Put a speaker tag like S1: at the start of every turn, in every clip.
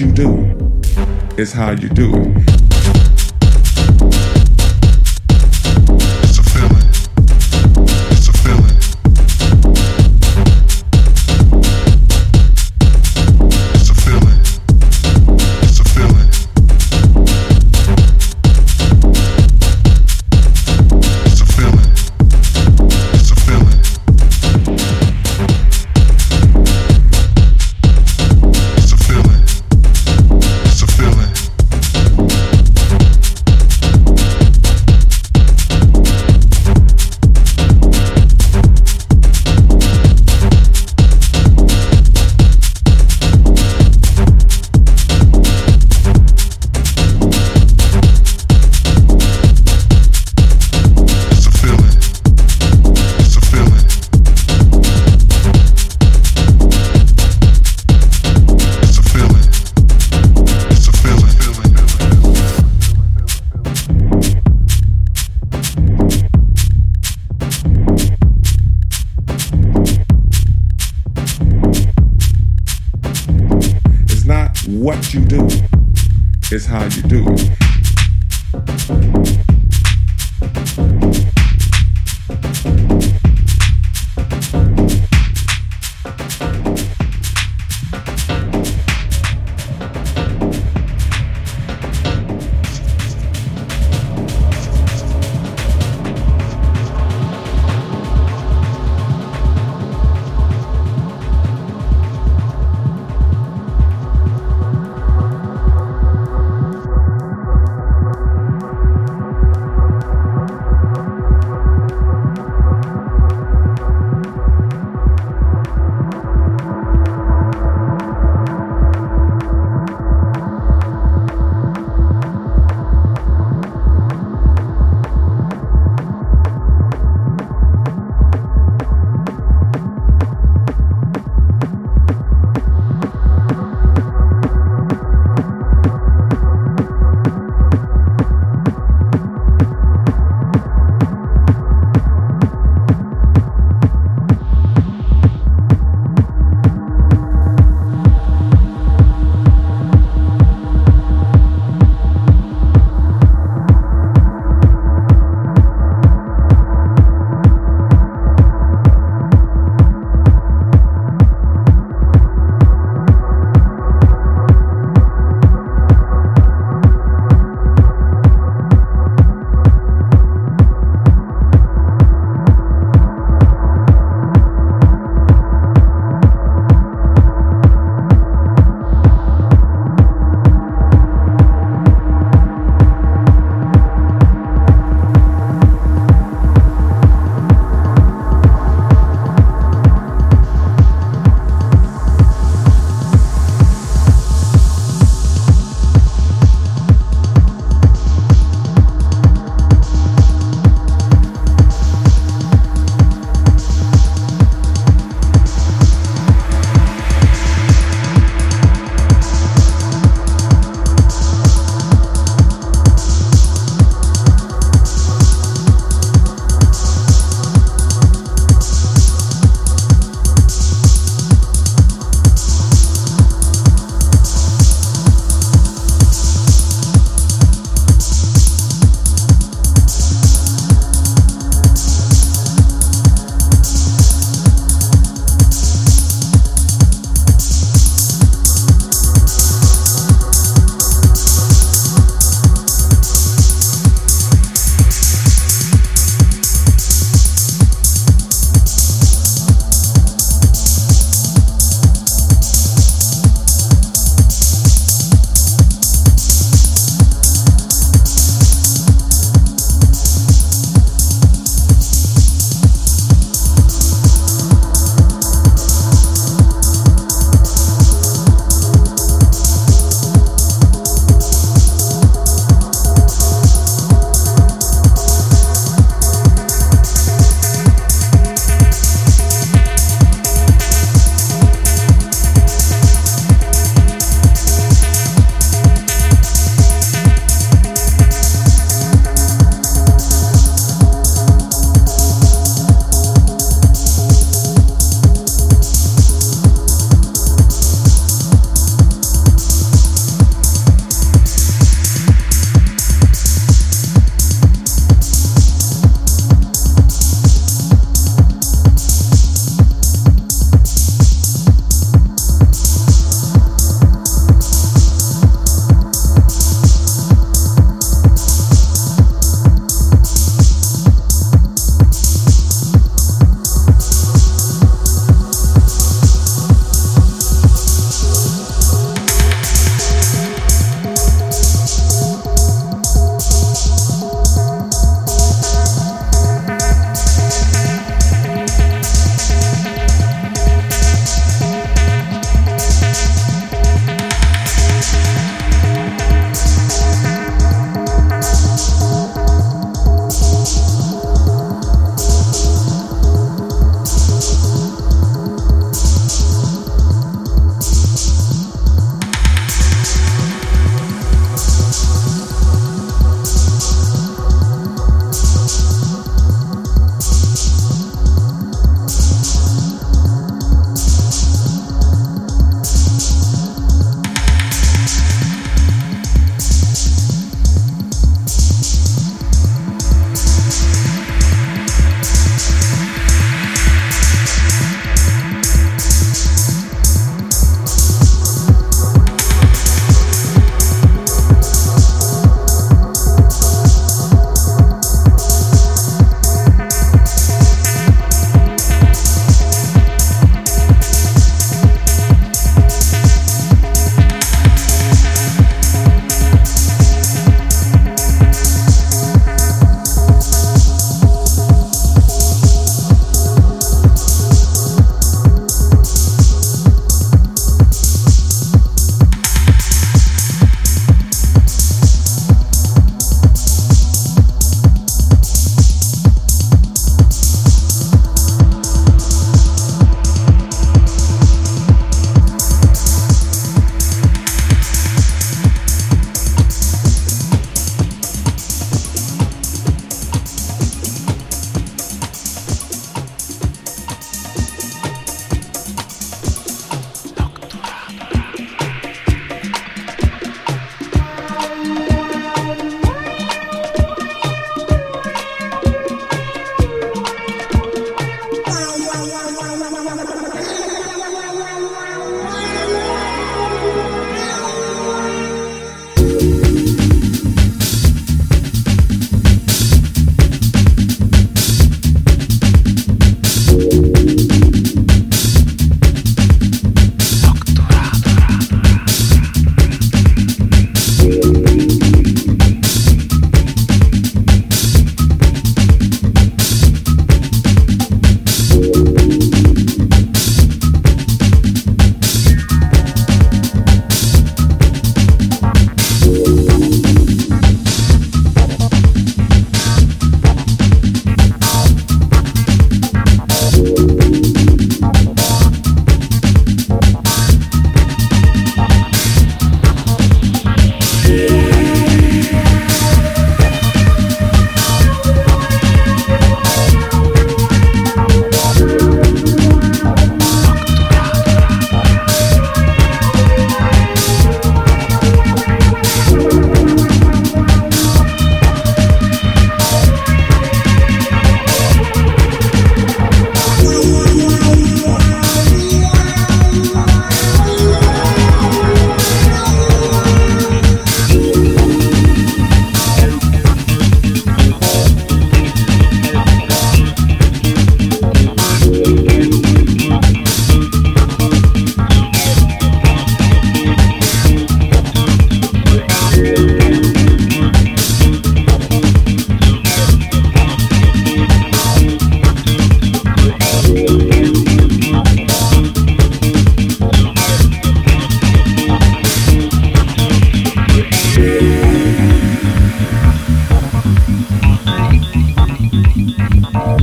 S1: you do, is how you do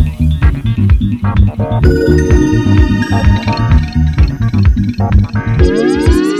S1: Thank
S2: you.